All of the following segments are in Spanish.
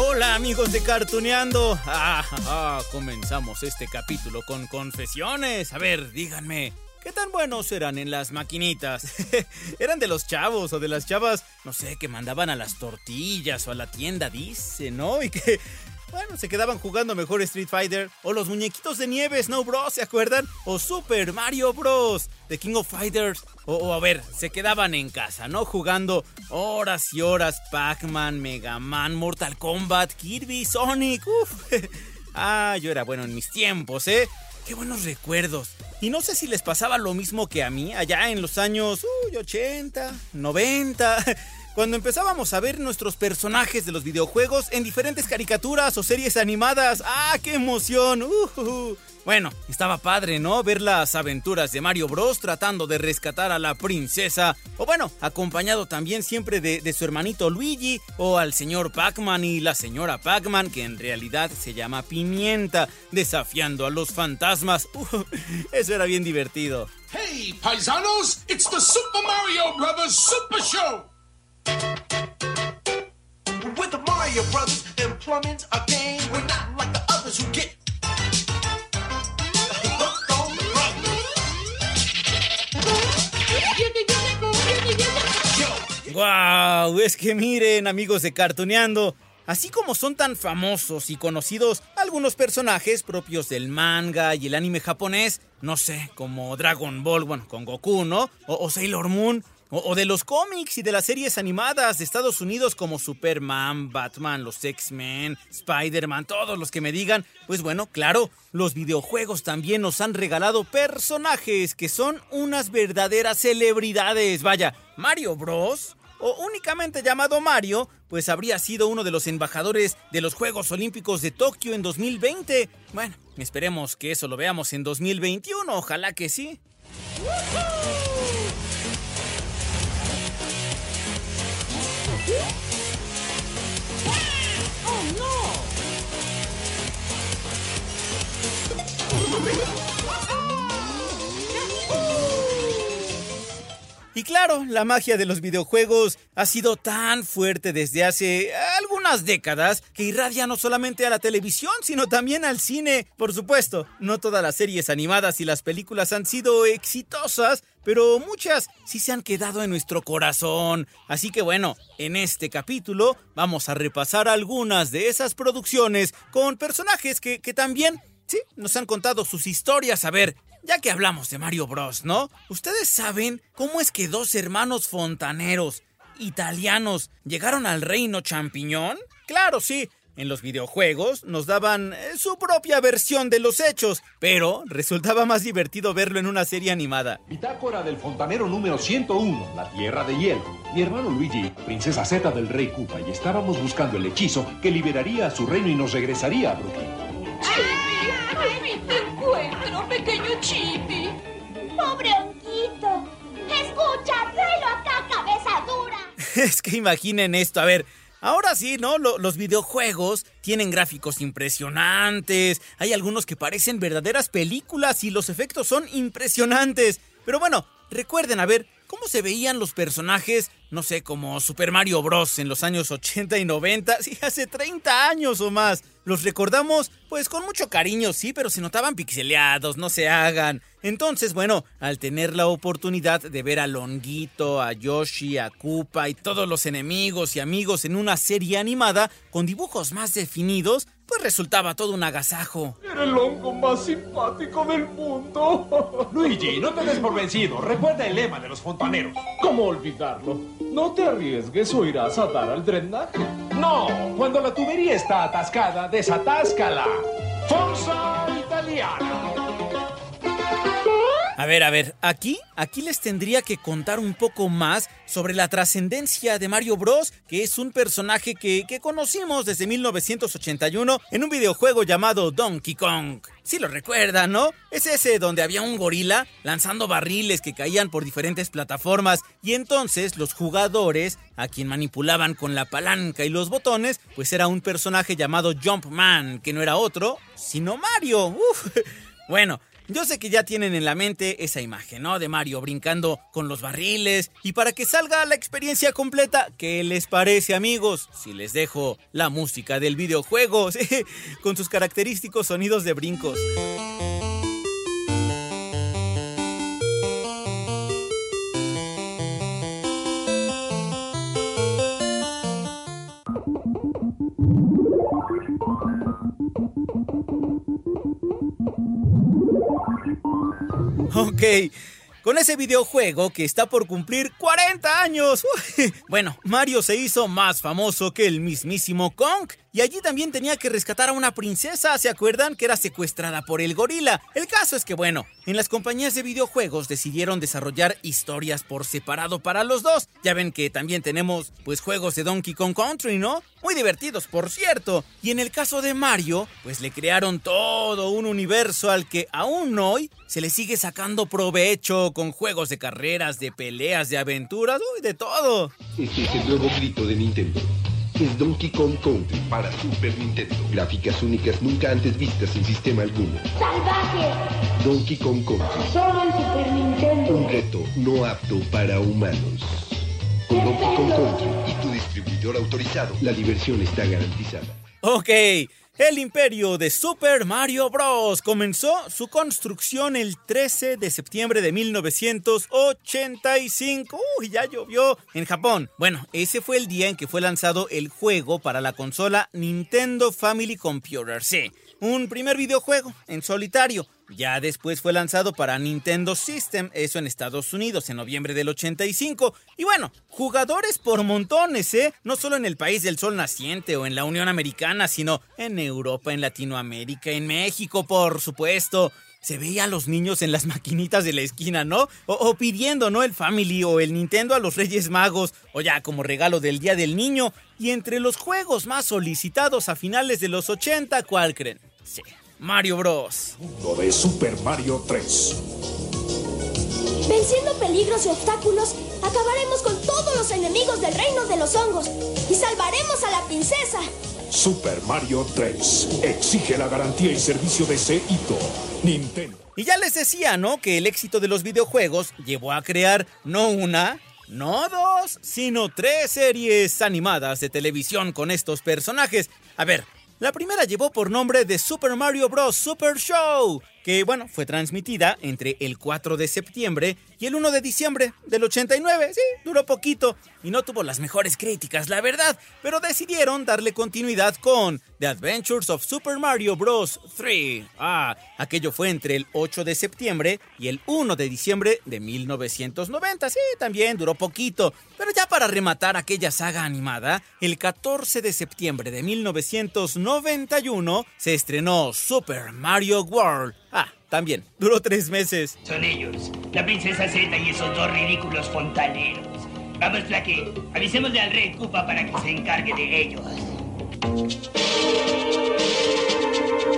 Hola amigos de Cartuneando. Ah, ah, comenzamos este capítulo con confesiones. A ver, díganme, ¿qué tan buenos eran en las maquinitas? ¿Eran de los chavos o de las chavas, no sé, que mandaban a las tortillas o a la tienda, dice, ¿no? Y que, bueno, se quedaban jugando mejor Street Fighter o los muñequitos de nieve Snow Bros, ¿se acuerdan? O Super Mario Bros, de King of Fighters. O, o, a ver, se quedaban en casa, ¿no? Jugando horas y horas Pac-Man, Mega Man, Mortal Kombat, Kirby, Sonic. Uf. ah, yo era bueno en mis tiempos, ¿eh? Qué buenos recuerdos. Y no sé si les pasaba lo mismo que a mí, allá en los años uy, 80, 90, cuando empezábamos a ver nuestros personajes de los videojuegos en diferentes caricaturas o series animadas. ¡Ah, qué emoción! Uh. Bueno, estaba padre, ¿no? Ver las aventuras de Mario Bros. tratando de rescatar a la princesa. O bueno, acompañado también siempre de, su hermanito Luigi. O al señor Pac-Man y la señora Pac-Man, que en realidad se llama Pimienta, desafiando a los fantasmas. Uh, eso era bien divertido. Hey, paisanos, it's the Super Mario Brothers Super Show. With the Mario Brothers game. We're not like the others who get. ¡Wow! Es que miren, amigos de Cartoneando, así como son tan famosos y conocidos algunos personajes propios del manga y el anime japonés, no sé, como Dragon Ball, bueno, con Goku, ¿no? O, o Sailor Moon. O, de los cómics y de las series animadas de Estados Unidos como Superman, Batman, los X-Men, Spider-Man, todos los que me digan, pues bueno, claro, los videojuegos también nos han regalado personajes que son unas verdaderas celebridades. Vaya, Mario Bros o únicamente llamado Mario, pues habría sido uno de los embajadores de los Juegos Olímpicos de Tokio en 2020. Bueno, esperemos que eso lo veamos en 2021, ojalá que sí. Y claro, la magia de los videojuegos ha sido tan fuerte desde hace algunas décadas que irradia no solamente a la televisión, sino también al cine. Por supuesto, no todas las series animadas y las películas han sido exitosas, pero muchas sí se han quedado en nuestro corazón. Así que bueno, en este capítulo vamos a repasar algunas de esas producciones con personajes que, que también, sí, nos han contado sus historias. A ver, ya que hablamos de Mario Bros, ¿no? ¿Ustedes saben cómo es que dos hermanos fontaneros italianos llegaron al reino champiñón? Claro, sí. En los videojuegos nos daban eh, su propia versión de los hechos, pero resultaba más divertido verlo en una serie animada. Bitácora del fontanero número 101, la tierra de hielo. Mi hermano Luigi, princesa Z del rey Koopa, y estábamos buscando el hechizo que liberaría a su reino y nos regresaría a Brooklyn. ¡Chippy! ¡Te encuentro, pequeño Chippy! ¡Pobre honguito! ¡Escucha, tráelo acá, cabeza dura! es que imaginen esto, a ver, Ahora sí, ¿no? Lo, los videojuegos tienen gráficos impresionantes, hay algunos que parecen verdaderas películas y los efectos son impresionantes. Pero bueno, recuerden, a ver, ¿cómo se veían los personajes, no sé, como Super Mario Bros. en los años 80 y 90? Sí, hace 30 años o más. Los recordamos, pues con mucho cariño, sí, pero se notaban pixeleados, no se hagan. Entonces, bueno, al tener la oportunidad de ver a Longuito, a Yoshi, a Koopa y todos los enemigos y amigos en una serie animada con dibujos más definidos, pues resultaba todo un agasajo. Era el hongo más simpático del mundo. Luigi, no te des por vencido. Recuerda el lema de los fontaneros. ¿Cómo olvidarlo? No te arriesgues o irás a dar al drenaje. No, cuando la tubería está atascada, desatáscala. Forza Italiana. A ver, a ver, aquí, aquí les tendría que contar un poco más sobre la trascendencia de Mario Bros, que es un personaje que, que conocimos desde 1981 en un videojuego llamado Donkey Kong. Si lo recuerdan, ¿no? Es ese donde había un gorila lanzando barriles que caían por diferentes plataformas y entonces los jugadores, a quien manipulaban con la palanca y los botones, pues era un personaje llamado Jumpman, que no era otro, sino Mario. Bueno, yo sé que ya tienen en la mente esa imagen, ¿no? De Mario brincando con los barriles. Y para que salga la experiencia completa, ¿qué les parece, amigos? Si les dejo la música del videojuego, con sus característicos sonidos de brincos. Ok, con ese videojuego que está por cumplir 40 años. Bueno, Mario se hizo más famoso que el mismísimo Kong. Y allí también tenía que rescatar a una princesa, ¿se acuerdan? Que era secuestrada por el gorila. El caso es que, bueno, en las compañías de videojuegos decidieron desarrollar historias por separado para los dos. Ya ven que también tenemos, pues, juegos de Donkey Kong Country, ¿no? Muy divertidos, por cierto. Y en el caso de Mario, pues le crearon todo un universo al que aún hoy se le sigue sacando provecho con juegos de carreras, de peleas, de aventuras, uy, de todo. Este es el nuevo grito de Nintendo. Es Donkey Kong Country para Super Nintendo. Gráficas únicas nunca antes vistas en sistema alguno. ¡Salvaje! Donkey Kong Country. Solo en Super Nintendo. Un reto no apto para humanos. Con Donkey Kong Country y tu distribuidor autorizado, la diversión está garantizada. Ok, el imperio de Super Mario Bros. comenzó su construcción el 13 de septiembre de 1985. Uy, ya llovió en Japón. Bueno, ese fue el día en que fue lanzado el juego para la consola Nintendo Family Computer. Sí, un primer videojuego en solitario. Ya después fue lanzado para Nintendo System, eso en Estados Unidos, en noviembre del 85. Y bueno, jugadores por montones, ¿eh? No solo en el país del sol naciente o en la Unión Americana, sino en Europa, en Latinoamérica, en México, por supuesto. Se veía a los niños en las maquinitas de la esquina, ¿no? O, pidiendo, ¿no? El Family o el Nintendo a los Reyes Magos, o ya como regalo del Día del Niño. Y entre los juegos más solicitados a finales de los 80, ¿cuál creen? Sí, Mario Bros. Lo de Super Mario 3. Venciendo peligros y obstáculos, acabaremos con todos los enemigos del reino de los hongos y salvaremos a la princesa. Super Mario 3. Exige la garantía y servicio de Seito. Nintendo. Y ya les decía, ¿no? Que el éxito de los videojuegos llevó a crear no una, no dos, sino tres series animadas de televisión con estos personajes. A ver, la primera llevó por nombre de Super Mario Bros. Super Show, que bueno, fue transmitida entre el 4 de septiembre y el 1 de diciembre del 89. Sí, duró poquito y no tuvo las mejores críticas, la verdad, pero decidieron darle continuidad con The Adventures of Super Mario Bros. 3. Ah, aquello fue entre el 8 de septiembre y el 1 de diciembre de 1990. Sí, también duró poquito, pero ya para rematar aquella saga animada, el 14 de septiembre de 1991 se estrenó Super Mario World. También, duró tres meses. Son ellos, la princesa Z y esos dos ridículos fontaneros. Vamos, Flaque, avisémosle al rey Koopa para que se encargue de ellos.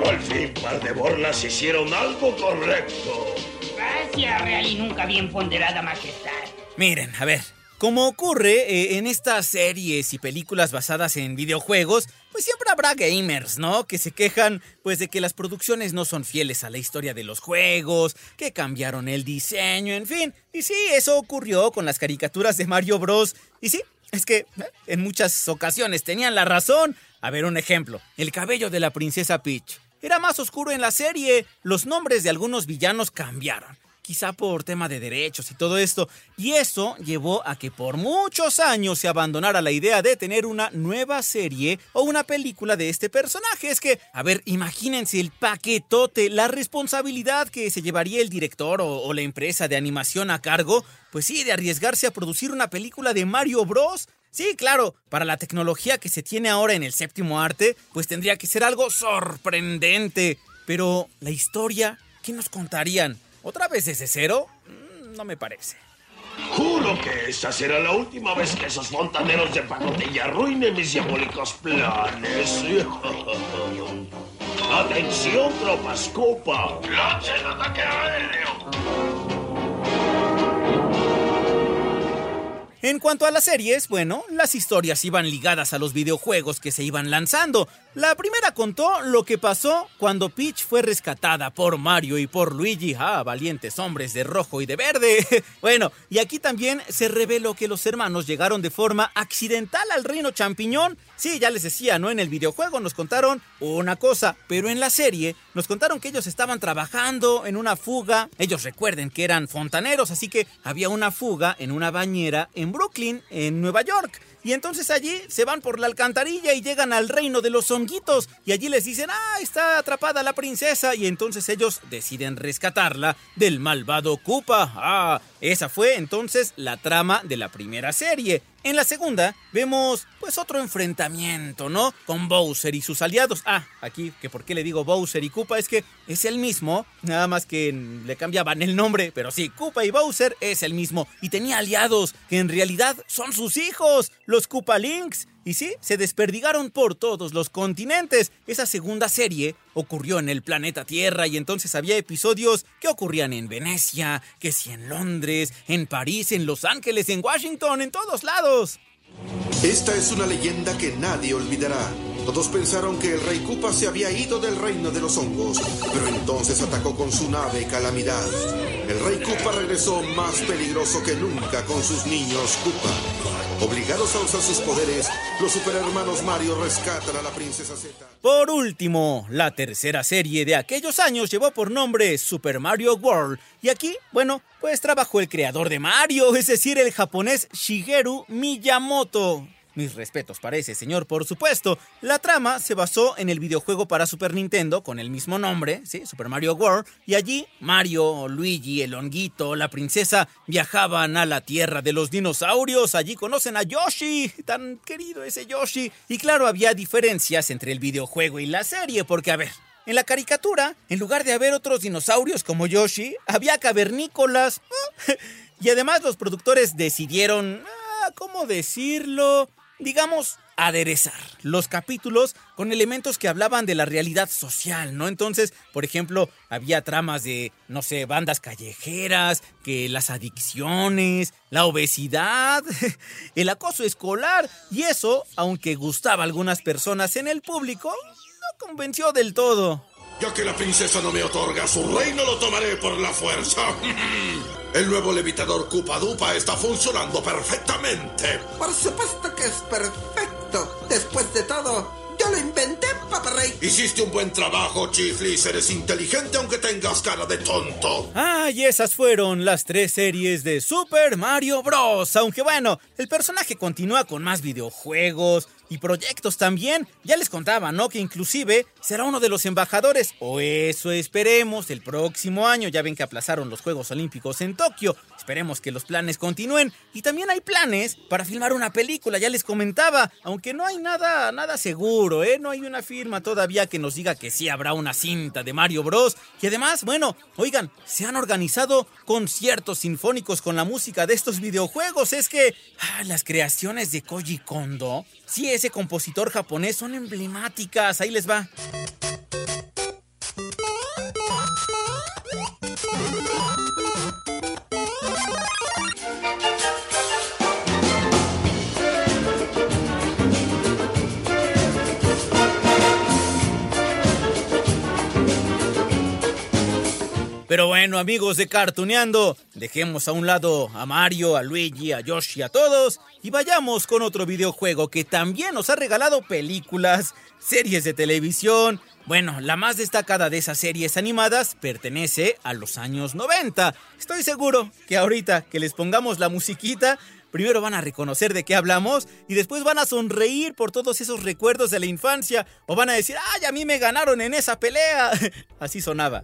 Al fin, par de borlas hicieron algo correcto. Gracias, real y nunca bien ponderada majestad. Miren, a ver, como ocurre eh, en estas series y películas basadas en videojuegos, pues siempre habrá gamers, ¿no? Que se quejan pues de que las producciones no son fieles a la historia de los juegos, que cambiaron el diseño, en fin. Y sí, eso ocurrió con las caricaturas de Mario Bros. Y sí, es que eh, en muchas ocasiones tenían la razón. A ver, un ejemplo. El cabello de la princesa Peach. Era más oscuro en la serie. Los nombres de algunos villanos cambiaron quizá por tema de derechos y todo esto, y eso llevó a que por muchos años se abandonara la idea de tener una nueva serie o una película de este personaje. Es que, a ver, imagínense el paquetote, la responsabilidad que se llevaría el director o, o la empresa de animación a cargo, pues sí, de arriesgarse a producir una película de Mario Bros. Sí, claro, para la tecnología que se tiene ahora en el séptimo arte, pues tendría que ser algo sorprendente. Pero la historia, ¿qué nos contarían? ¿Otra vez ese cero? Mm, No me parece. Juro que esta será la última vez que esos fontaneros de pacotilla arruinen mis diabólicos planes. Atención, tropas Copa. Lancen ataque aéreo. En cuanto a las series, bueno, las historias iban ligadas a los videojuegos que se iban lanzando. La primera contó lo que pasó cuando Peach fue rescatada por Mario y por Luigi, ah, valientes hombres de rojo y de verde. Bueno, y aquí también se reveló que los hermanos llegaron de forma accidental al reino champiñón. Sí, ya les decía, ¿no? En el videojuego nos contaron una cosa, pero en la serie nos contaron que ellos estaban trabajando en una fuga. Ellos recuerden que eran fontaneros, así que había una fuga en una bañera en Brooklyn, en Nueva York. Y entonces allí se van por la alcantarilla y llegan al reino de los honguitos. Y allí les dicen, ah, está atrapada la princesa. Y entonces ellos deciden rescatarla del malvado Koopa. Ah, esa fue entonces la trama de la primera serie. En la segunda vemos pues otro enfrentamiento, ¿no? Con Bowser y sus aliados. Ah, aquí que por qué le digo Bowser y Koopa es que es el mismo, nada más que le cambiaban el nombre, pero sí, Koopa y Bowser es el mismo y tenía aliados que en realidad son sus hijos, los Koopa Links. Y sí, se desperdigaron por todos los continentes. Esa segunda serie ocurrió en el planeta Tierra y entonces había episodios que ocurrían en Venecia, que sí en Londres, en París, en Los Ángeles, en Washington, en todos lados. Esta es una leyenda que nadie olvidará. Todos pensaron que el rey Koopa se había ido del reino de los hongos, pero entonces atacó con su nave Calamidad. El rey Koopa regresó más peligroso que nunca con sus niños Koopa. Obligados a usar sus poderes, los superhermanos Mario rescatan a la princesa Z. Por último, la tercera serie de aquellos años llevó por nombre Super Mario World. Y aquí, bueno, pues trabajó el creador de Mario, es decir, el japonés Shigeru Miyamoto. Mis respetos para ese señor, por supuesto. La trama se basó en el videojuego para Super Nintendo con el mismo nombre, ¿sí? Super Mario World, y allí Mario, Luigi, el honguito, la princesa viajaban a la tierra de los dinosaurios. Allí conocen a Yoshi, tan querido ese Yoshi. Y claro, había diferencias entre el videojuego y la serie, porque a ver, en la caricatura, en lugar de haber otros dinosaurios como Yoshi, había cavernícolas. y además los productores decidieron, ah, ¿cómo decirlo? Digamos, aderezar los capítulos con elementos que hablaban de la realidad social, ¿no? Entonces, por ejemplo, había tramas de, no sé, bandas callejeras, que las adicciones, la obesidad, el acoso escolar, y eso, aunque gustaba a algunas personas en el público, no convenció del todo. Ya que la princesa no me otorga su reino, lo tomaré por la fuerza. El nuevo levitador Koopa Dupa está funcionando perfectamente. Por supuesto que es perfecto. Después de todo, yo lo inventé, Papa Rey. Hiciste un buen trabajo, Chiflis. Eres inteligente aunque tengas cara de tonto. Ah, y esas fueron las tres series de Super Mario Bros. Aunque bueno, el personaje continúa con más videojuegos y proyectos también. Ya les contaba, ¿no? Que inclusive será uno de los embajadores, o eso esperemos, el próximo año. Ya ven que aplazaron los Juegos Olímpicos en Tokio. Esperemos que los planes continúen. Y también hay planes para filmar una película, ya les comentaba. Aunque no hay nada, nada seguro, ¿eh? No hay una firma todavía que nos diga que sí habrá una cinta de Mario Bros. Y además, bueno, oigan, se han organizado conciertos sinfónicos con la música de estos videojuegos. Es que ah, las creaciones de Koji Kondo, sí, ese compositor japonés son emblemáticas. Ahí les va. Pero bueno, amigos de Cartuneando, dejemos a un lado a Mario, a Luigi, a Yoshi, a todos y vayamos con otro videojuego que también nos ha regalado películas, series de televisión. Bueno, la más destacada de esas series animadas pertenece a los años 90. Estoy seguro que ahorita que les pongamos la musiquita, primero van a reconocer de qué hablamos y después van a sonreír por todos esos recuerdos de la infancia o van a decir, ¡ay, a mí me ganaron en esa pelea! Así sonaba.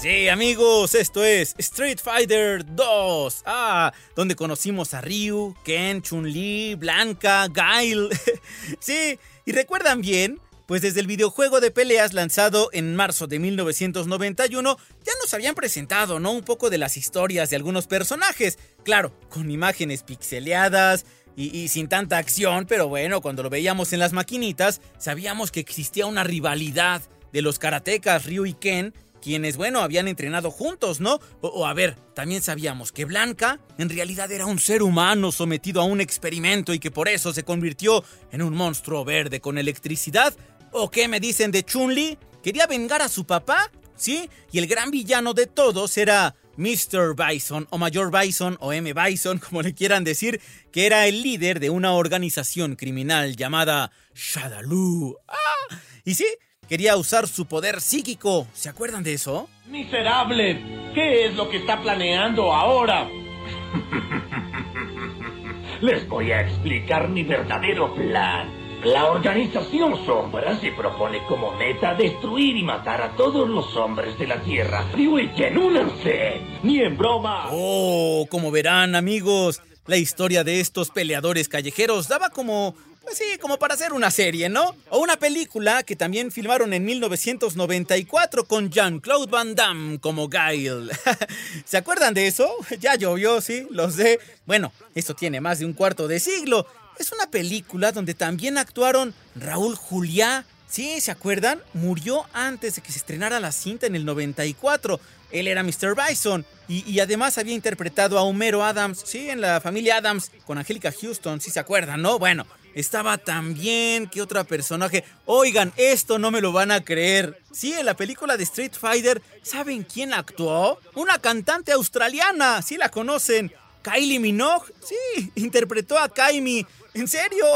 Sí, amigos, esto es Street Fighter 2. Ah, donde conocimos a Ryu, Ken, Chun-Li, Blanca, Guile. sí, y recuerdan bien, pues desde el videojuego de peleas lanzado en marzo de 1991 ya nos habían presentado, ¿no? Un poco de las historias de algunos personajes. Claro, con imágenes pixeleadas, y, y, sin tanta acción, pero bueno, cuando lo veíamos en las maquinitas, sabíamos que existía una rivalidad de los karatecas Ryu y Ken, quienes, bueno, habían entrenado juntos, ¿no? O, a ver, también sabíamos que Blanca en realidad era un ser humano sometido a un experimento y que por eso se convirtió en un monstruo verde con electricidad. ¿O qué me dicen de Chun-Li? ¿Quería vengar a su papá? ¿Sí? Y el gran villano de todos era Mr. Bison o Mayor Bison o M. Bison, como le quieran decir, que era el líder de una organización criminal llamada Shadaloo. ¡Ah! Y sí, quería usar su poder psíquico. ¿Se acuerdan de eso? Miserable, ¿qué es lo que está planeando ahora? Les voy a explicar mi verdadero plan. La organización Sombra se propone como meta destruir y matar a todos los hombres de la Tierra. Que únanse. Ni en broma. Oh, como verán, amigos, la historia de estos peleadores callejeros daba como pues sí, como para hacer una serie, ¿no? O una película que también filmaron en 1994 con Jean-Claude Van Damme como Guile. ¿Se acuerdan de eso? Ya llovió, sí, lo sé. Bueno, esto tiene más de un cuarto de siglo. Es una película donde también actuaron Raúl Juliá. Sí, ¿se acuerdan? Murió antes de que se estrenara la cinta en el 94. Él era Mr. Bison y, además había interpretado a Homero Adams, sí, en la familia Adams, con Angélica Houston, si se acuerdan, ¿no? Bueno, estaba también, ¿qué otro personaje? Oigan, esto no me lo van a creer. Sí, en la película de Street Fighter, ¿saben quién actuó? Una cantante australiana, sí la conocen. Kylie Minogue, sí, interpretó a Kaimi. ¿En serio?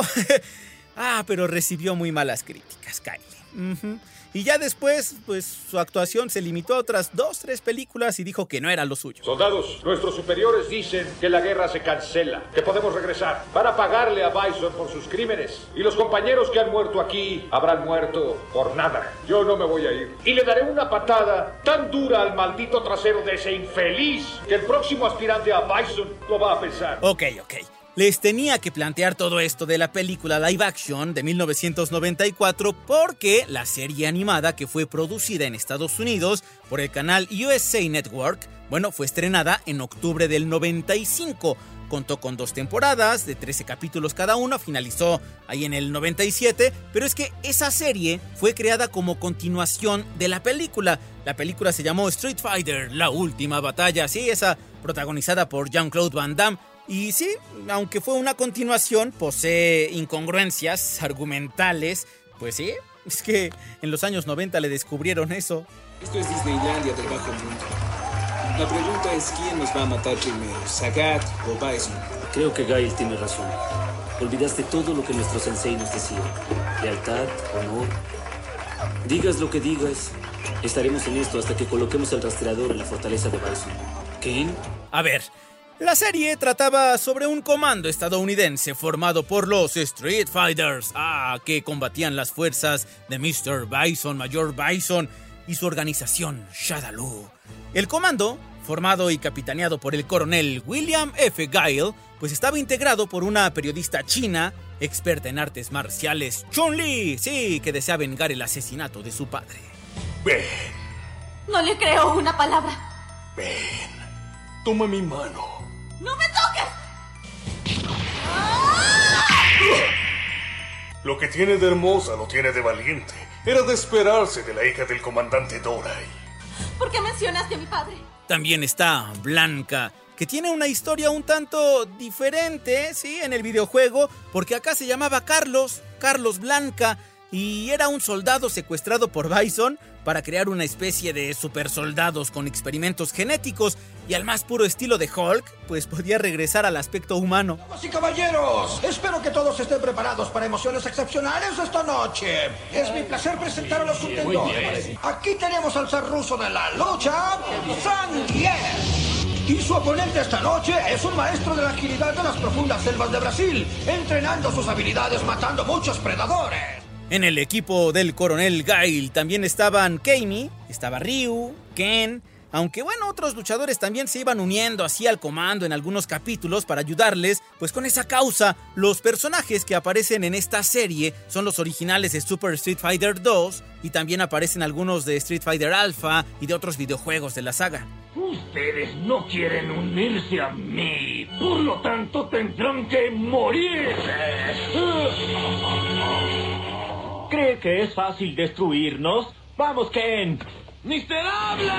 ah, pero recibió muy malas críticas, Kylie. Y ya después, pues su actuación se limitó a otras dos, tres películas y dijo que no era lo suyo. Soldados, nuestros superiores dicen que la guerra se cancela, que podemos regresar. Van a pagarle a Bison por sus crímenes. Y los compañeros que han muerto aquí habrán muerto por nada. Yo no me voy a ir. Y le daré una patada tan dura al maldito trasero de ese infeliz que el próximo aspirante a Bison lo va a pensar. Ok, ok. Les tenía que plantear todo esto de la película live action de 1994 porque la serie animada que fue producida en Estados Unidos por el canal USA Network, bueno, fue estrenada en octubre del 95. Contó con dos temporadas de 13 capítulos cada uno, finalizó ahí en el 97, pero es que esa serie fue creada como continuación de la película. La película se llamó Street Fighter, la última batalla, sí, esa protagonizada por Jean-Claude Van Damme, y sí, aunque fue una continuación, posee incongruencias argumentales. Pues sí, es que en los años 90 le descubrieron eso. Esto es Disneylandia del Bajo Mundo. La pregunta es quién nos va a matar primero, Sagat o Bison. Creo que Gail tiene razón. Olvidaste todo lo que nuestro sensei nos decía. Lealtad, honor. Digas lo que digas, estaremos en esto hasta que coloquemos el rastreador en la fortaleza de Bison. ¿Ken? A ver, la serie trataba sobre un comando estadounidense formado por los Street Fighters, ah, que combatían las fuerzas de Mr. Bison, Mayor Bison y su organización Shadaloo. El comando, formado y capitaneado por el coronel William F. Guile, pues estaba integrado por una periodista china, experta en artes marciales, Chun-Li, sí, que desea vengar el asesinato de su padre. Ven. No le creo una palabra. Ven. Toma mi mano. ¡No me toques! Lo que tiene de hermosa lo tiene de valiente. Era de esperarse de la hija del comandante Dorai. ¿Por qué mencionaste a mi padre? También está Blanca, que tiene una historia un tanto diferente, sí, en el videojuego, porque acá se llamaba Carlos, Carlos Blanca, y era un soldado secuestrado por Bison para crear una especie de supersoldados con experimentos genéticos y al más puro estilo de Hulk, pues podía regresar al aspecto humano. Damas y caballeros, espero que todos estén preparados para emociones excepcionales esta noche. Es mi placer presentar a los contendores. Aquí tenemos al zar ruso de la lucha, Zangief. Y su oponente esta noche es un maestro de la agilidad de las profundas selvas de Brasil, entrenando sus habilidades matando muchos predadores. En el equipo del coronel Gail también estaban Keimi, estaba Ryu, Ken, Aunque bueno, otros luchadores también se iban uniendo así al comando en algunos capítulos para ayudarles, pues con esa causa, los personajes que aparecen en esta serie son los originales de Super Street Fighter 2 y también aparecen algunos de Street Fighter Alpha y de otros videojuegos de la saga. Ustedes no quieren unirse a mí, por lo tanto tendrán que morir. ¿Cree que es fácil destruirnos? ¡Vamos, Ken! ¡Miserable!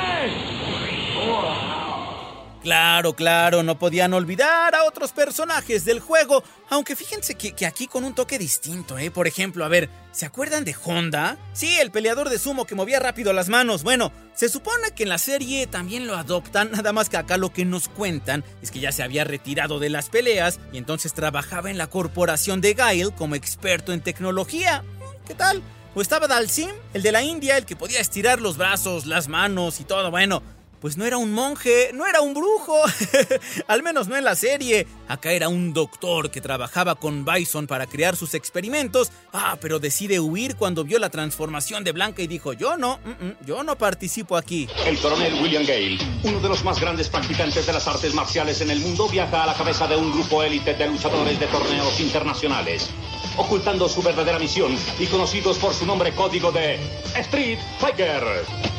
Claro, claro, no podían olvidar a otros personajes del juego, aunque fíjense que, que, aquí con un toque distinto, ¿eh? Por ejemplo, a ver, ¿se acuerdan de Honda? Sí, el peleador de sumo que movía rápido las manos. Bueno, se supone que en la serie también lo adoptan, nada más que acá lo que nos cuentan es que ya se había retirado de las peleas y entonces trabajaba en la corporación de Gail como experto en tecnología. ¿Qué tal? O estaba Dalsim, el de la India, el que podía estirar los brazos, las manos y todo. Bueno, pues no era un monje, no era un brujo. Al menos no en la serie. Acá era un doctor que trabajaba con Bison para crear sus experimentos. Ah, pero decide huir cuando vio la transformación de Blanca y dijo, yo no, mm -mm, yo no participo aquí. El coronel William Gale, uno de los más grandes practicantes de las artes marciales en el mundo, viaja a la cabeza de un grupo élite de luchadores de torneos internacionales ocultando su verdadera misión y conocidos por su nombre código de Street Fighter,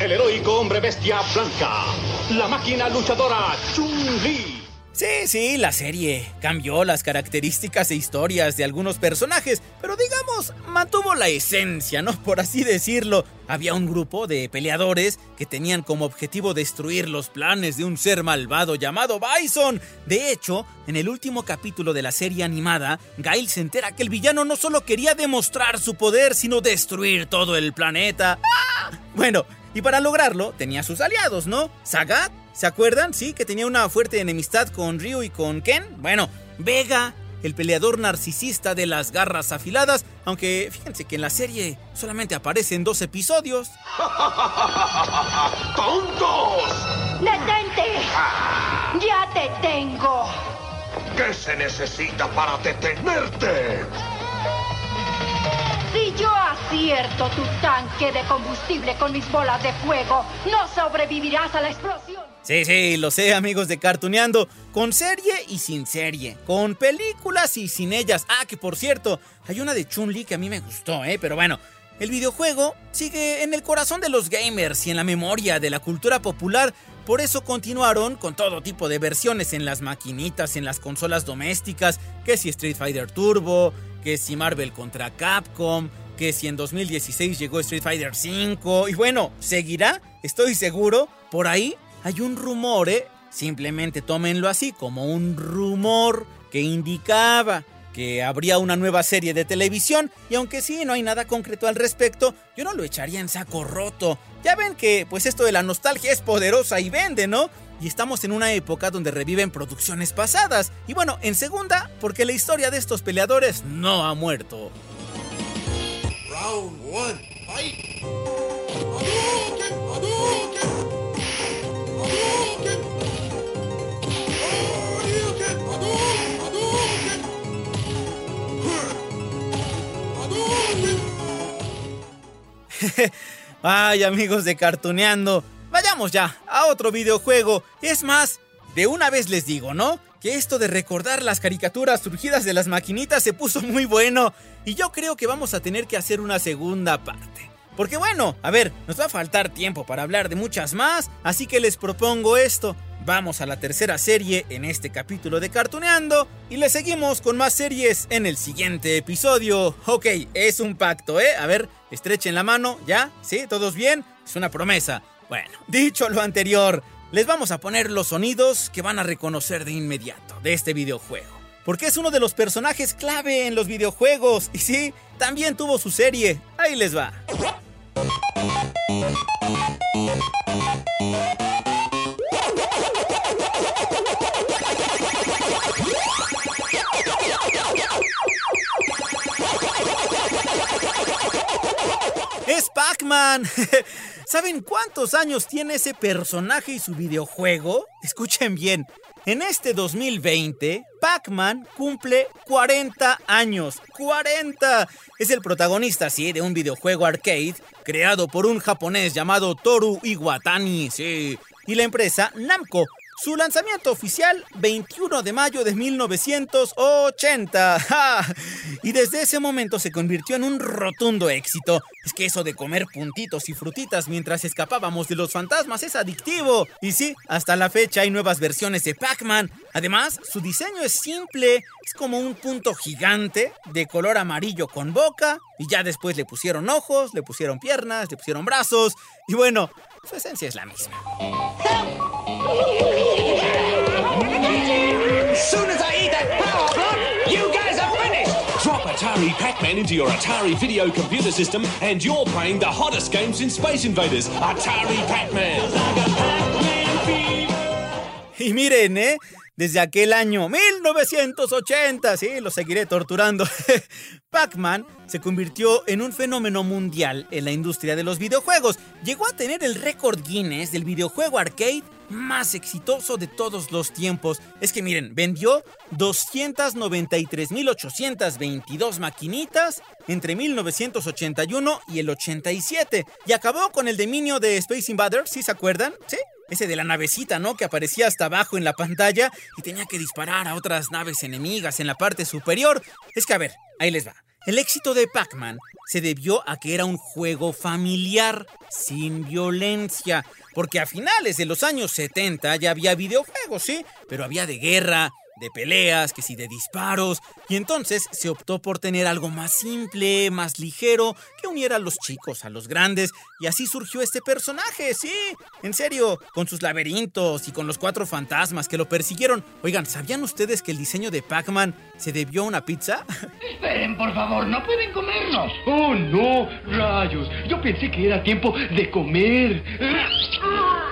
el heroico hombre bestia blanca, la máquina luchadora Chun-Li. Sí, sí, la serie cambió las características e historias de algunos personajes, pero digamos, mantuvo la esencia, ¿no? Por así decirlo. Había un grupo de peleadores que tenían como objetivo destruir los planes de un ser malvado llamado Bison. De hecho, en el último capítulo de la serie animada, Gail se entera que el villano no solo quería demostrar su poder, sino destruir todo el planeta. ¡Ah! Bueno, y para lograrlo tenía sus aliados, ¿no? Sagat, ¿se acuerdan? Sí, que tenía una fuerte enemistad con Ryu y con Ken. Bueno, Vega, el peleador narcisista de las garras afiladas, aunque fíjense que en la serie solamente aparece en dos episodios. ¡Tontos! ¡Detente! ¡Ya te tengo! ¿Qué se necesita para detenerte? Si yo acierto tu tanque de combustible con mis bolas de fuego, no sobrevivirás a la explosión. Sí, sí, lo sé, amigos de Cartuneando. Con serie y sin serie. Con películas y sin ellas. Ah, que por cierto, hay una de Chun-Li que a mí me gustó, ¿eh? Pero bueno, el videojuego sigue en el corazón de los gamers y en la memoria de la cultura popular. Por eso continuaron con todo tipo de versiones en las maquinitas, en las consolas domésticas, que si Street Fighter Turbo, que si Marvel contra Capcom, que si en 2016 llegó Street Fighter 5 y bueno, seguirá, estoy seguro, por ahí hay un rumor, ¿eh? Simplemente tómenlo así como un rumor que indicaba que habría una nueva serie de televisión y aunque sí no hay nada concreto al respecto, yo no lo echaría en saco roto. Ya ven que pues esto de la nostalgia es poderosa y vende, ¿no? Y estamos en una época donde reviven producciones pasadas. Y bueno, en segunda, porque la historia de estos peleadores no ha muerto. Round one, fight. Ay, amigos de Cartuneando, vayamos ya a otro videojuego. Es más, de una vez les digo, ¿no? Que esto de recordar las caricaturas surgidas de las maquinitas se puso muy bueno. Y yo creo que vamos a tener que hacer una segunda parte. Porque bueno, a ver, nos va a faltar tiempo para hablar de muchas más, así que les propongo esto. Vamos a la tercera serie en este capítulo de Cartuneando y le seguimos con más series en el siguiente episodio. Ok, es un pacto, ¿eh? A ver, estrechen la mano, ¿ya? ¿Sí? ¿Todos bien? Es una promesa. Bueno, dicho lo anterior, les vamos a poner los sonidos que van a reconocer de inmediato de este videojuego. Porque es uno de los personajes clave en los videojuegos. Y sí, también tuvo su serie. Ahí les va. Es Pac-Man. ¿Saben cuántos años tiene ese personaje y su videojuego? Escuchen bien. En este 2020, Pac-Man cumple 40 años. ¡40! Es el protagonista, sí, de un videojuego arcade creado por un japonés llamado Toru Iwatani. Sí, y la empresa Namco. Su lanzamiento oficial 21 de mayo de 1980. ¡Ja! Y desde ese momento se convirtió en un rotundo éxito. Es que eso de comer puntitos y frutitas mientras escapábamos de los fantasmas es adictivo. Y sí, hasta la fecha hay nuevas versiones de Pac-Man. Además, su diseño es simple, es como un punto gigante de color amarillo con boca y ya después le pusieron ojos, le pusieron piernas, le pusieron brazos y bueno, su esencia es la misma. Soon as I eat that power block, you guys are finished! Drop Atari Pac-Man into your Atari video computer system and you're playing the hottest game since Space Invaders, Atari Pac-Man. Y miren, ¿eh? Desde aquel año 1980, sí, lo seguiré torturando. Pac-Man se convirtió en un fenómeno mundial en la industria de los videojuegos. Llegó a tener el récord Guinness del videojuego arcade más exitoso de todos los tiempos. Es que miren, vendió 293.822 maquinitas entre 1981 y el 87 y acabó con el dominio de Space Invaders, ¿sí se acuerdan? ¿Sí? Ese de la navecita, ¿no? Que aparecía hasta abajo en la pantalla y tenía que disparar a otras naves enemigas en la parte superior. Es que a ver, ahí les va. El éxito de Pac-Man se debió a que era un juego familiar, sin violencia, porque a finales de los años 70 ya había videojuegos, sí, pero había de guerra, de peleas, que sí de disparos, y entonces se optó por tener algo más simple, más ligero, que uniera a los chicos, a los grandes, y así surgió este personaje, sí, en serio, con sus laberintos y con los cuatro fantasmas que lo persiguieron. Oigan, ¿sabían ustedes que el diseño de Pac-Man se debió a una pizza? Esperen, por favor, no pueden comernos. Oh, no, rayos. Yo pensé que era tiempo de comer.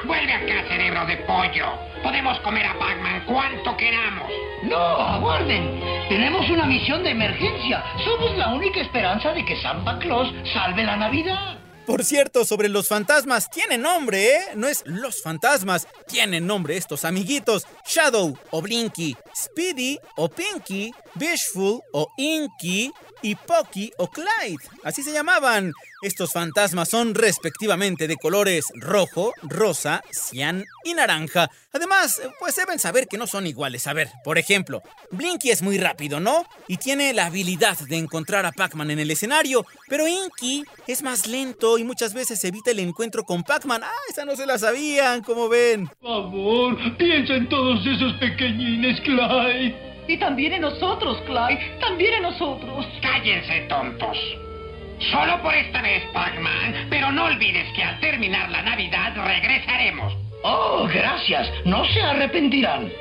Vuelve acá, cerebro de pollo. Podemos comer a Pac-Man cuanto queramos. No, aguarden. Tenemos una misión de emergencia. Somos la única esperanza de que Santa Claus salve la Navidad. Por cierto, sobre los fantasmas, tienen nombre, ¿eh? No es los fantasmas, tienen nombre estos amiguitos. Shadow o Blinky, Speedy o Pinky, Bishful o Inky y Pocky o Clyde. Así se llamaban. Estos fantasmas son respectivamente de colores rojo, rosa, cian y naranja. Además, pues deben saber que no son iguales. A ver, por ejemplo, Blinky es muy rápido, ¿no? Y tiene la habilidad de encontrar a Pac-Man en el escenario, pero Inky es más lento y muchas veces evita el encuentro con Pac-Man. Ah, esa no se la sabían, como ven. Por favor, piensa en todos esos pequeñines, Clyde. Y también en nosotros, Clyde. También en nosotros. Cállense, tontos. Solo por esta vez, Pac-Man, pero no olvides que al terminar la Navidad regresaremos. Oh, gracias. No se arrepentirán.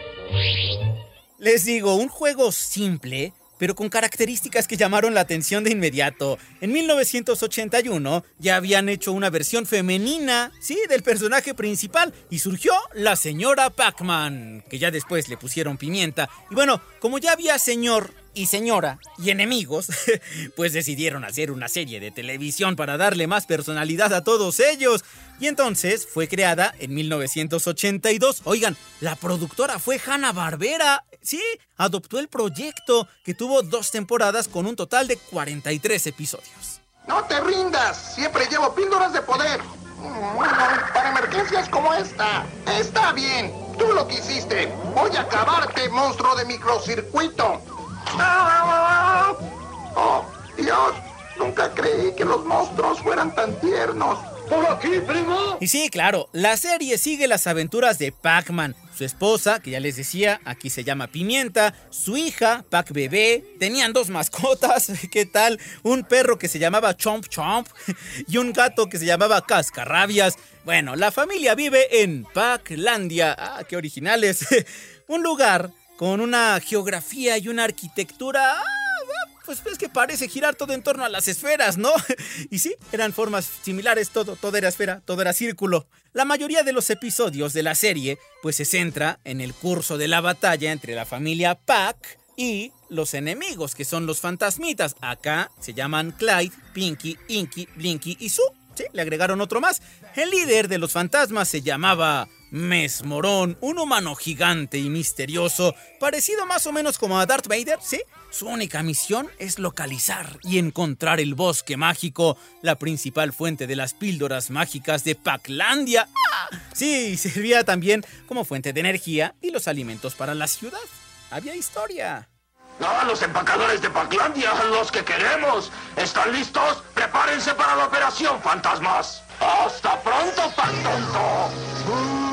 Les digo, un juego simple, pero con características que llamaron la atención de inmediato. En 1981 ya habían hecho una versión femenina, sí, del personaje principal, y surgió la señora Pac-Man, que ya después le pusieron pimienta. Y bueno, como ya había señor y señora y enemigos, pues decidieron hacer una serie de televisión para darle más personalidad a todos ellos. Y entonces fue creada en 1982. Oigan, la productora fue Hanna Barbera. Sí, adoptó el proyecto que tuvo dos temporadas con un total de 43 episodios. No te rindas, siempre llevo píldoras de poder. Para emergencias como esta. Está bien, tú lo quisiste. Voy a acabarte, monstruo de microcircuito. Oh, Dios, nunca creí que los monstruos fueran tan tiernos. ¿Por aquí, primo? Y sí, claro, la serie sigue las aventuras de Pac-Man. Su esposa, que ya les decía, aquí se llama Pimienta, su hija, Pac Bebé, tenían dos mascotas, ¿qué tal? Un perro que se llamaba Chomp Chomp y un gato que se llamaba Cascarrabias. Bueno, la familia vive en Paclandia. Ah, qué originales. un lugar con una geografía y una arquitectura... ah, pues es que parece girar todo en torno a las esferas, ¿no? Y sí, eran formas similares, todo, todo era esfera, todo era círculo. La mayoría de los episodios de la serie, pues se centra en el curso de la batalla entre la familia Pac y los enemigos, que son los fantasmitas. Acá se llaman Clyde, Pinky, Inky, Blinky y Sue. Sí, le agregaron otro más. El líder de los fantasmas se llamaba Mesmorón, un humano gigante y misterioso, parecido más o menos como a Darth Vader, ¿sí? Su única misión es localizar y encontrar el bosque mágico, la principal fuente de las píldoras mágicas de Paclandia. ¡Ah! Sí, servía también como fuente de energía y los alimentos para la ciudad. Había historia. ¡Ah, los empacadores de Paclandia! ¡Los que queremos! ¿Están listos? ¡Prepárense para la operación, fantasmas! ¡Hasta pronto, tonto!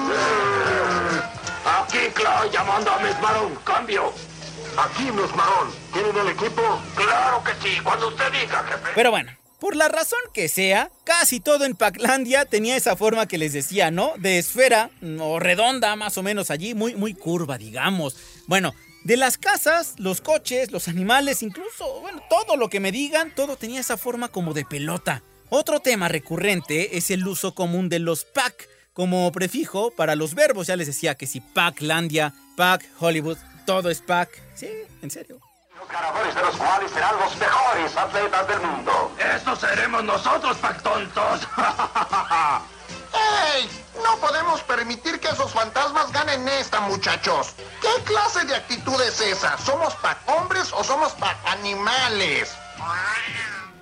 Aquí, Clay, llamando a. Cambio. Aquí, Mesmarón. ¿Tienen el equipo? Claro que sí, cuando usted diga, jefe. Pero bueno, por la razón que sea, casi todo en Paclandia tenía esa forma que les decía, ¿no? De esfera o redonda, más o menos allí, muy, muy curva, digamos. Bueno, de las casas, los coches, los animales, incluso, bueno, todo lo que me digan, todo tenía esa forma como de pelota. Otro tema recurrente es el uso común de los pack como prefijo para los verbos. Ya les decía que si Packlandia, Pack Hollywood, todo es Pack. Sí, en serio. Los ganadores de los cuales serán los mejores atletas del mundo. Estos seremos nosotros, Pac tontos. ¡Ey! No podemos permitir que esos fantasmas ganen esta, muchachos. ¿Qué clase de actitud es esa? ¿Somos pack hombres o somos pack animales?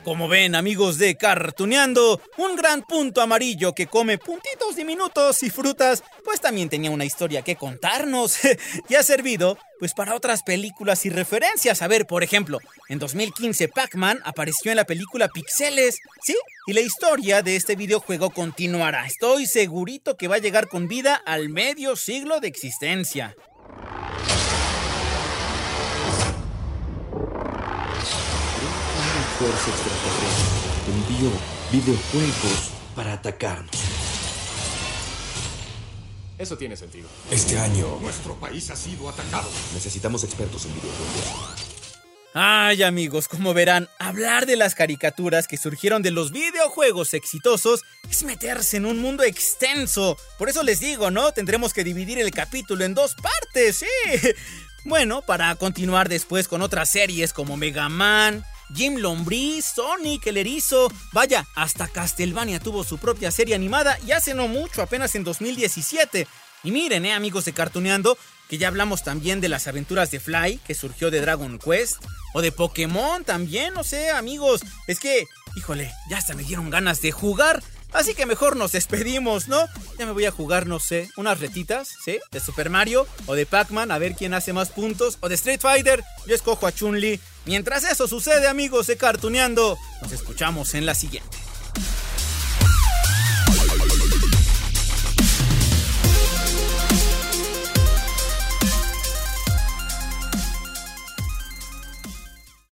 Como ven, amigos de Cartuneando, un gran punto amarillo que come puntitos diminutos y frutas, pues también tenía una historia que contarnos y ha servido pues para otras películas y referencias. A ver, por ejemplo, en 2015 Pac-Man apareció en la película Pixeles, ¿sí? Y la historia de este videojuego continuará. Estoy segurito que va a llegar con vida al medio siglo de existencia. Fuerza extraterrestre envió videojuegos para atacarnos. Eso tiene sentido. Este año nuestro país ha sido atacado. Necesitamos expertos en videojuegos. Ay amigos, como verán, hablar de las caricaturas que surgieron de los videojuegos exitosos es meterse en un mundo extenso. Por eso les digo, ¿no? Tendremos que dividir el capítulo en dos partes, sí. Bueno, para continuar después con otras series como Mega Man, Jim Lombriz, Sonic, el erizo. Vaya, hasta Castlevania tuvo su propia serie animada y hace no mucho, apenas en 2017. Y miren, eh, amigos de Cartuneando, que ya hablamos también de las aventuras de Fly, que surgió de Dragon Quest, o de Pokémon también, no sé, amigos. Es que, híjole, ya hasta me dieron ganas de jugar. Así que mejor nos despedimos, ¿no? Ya me voy a jugar, no sé, unas retitas, ¿sí? De Super Mario o de Pac-Man, a ver quién hace más puntos. O de Street Fighter, yo escojo a Chun-Li. Mientras eso sucede, amigos de Cartuneando, nos escuchamos en la siguiente.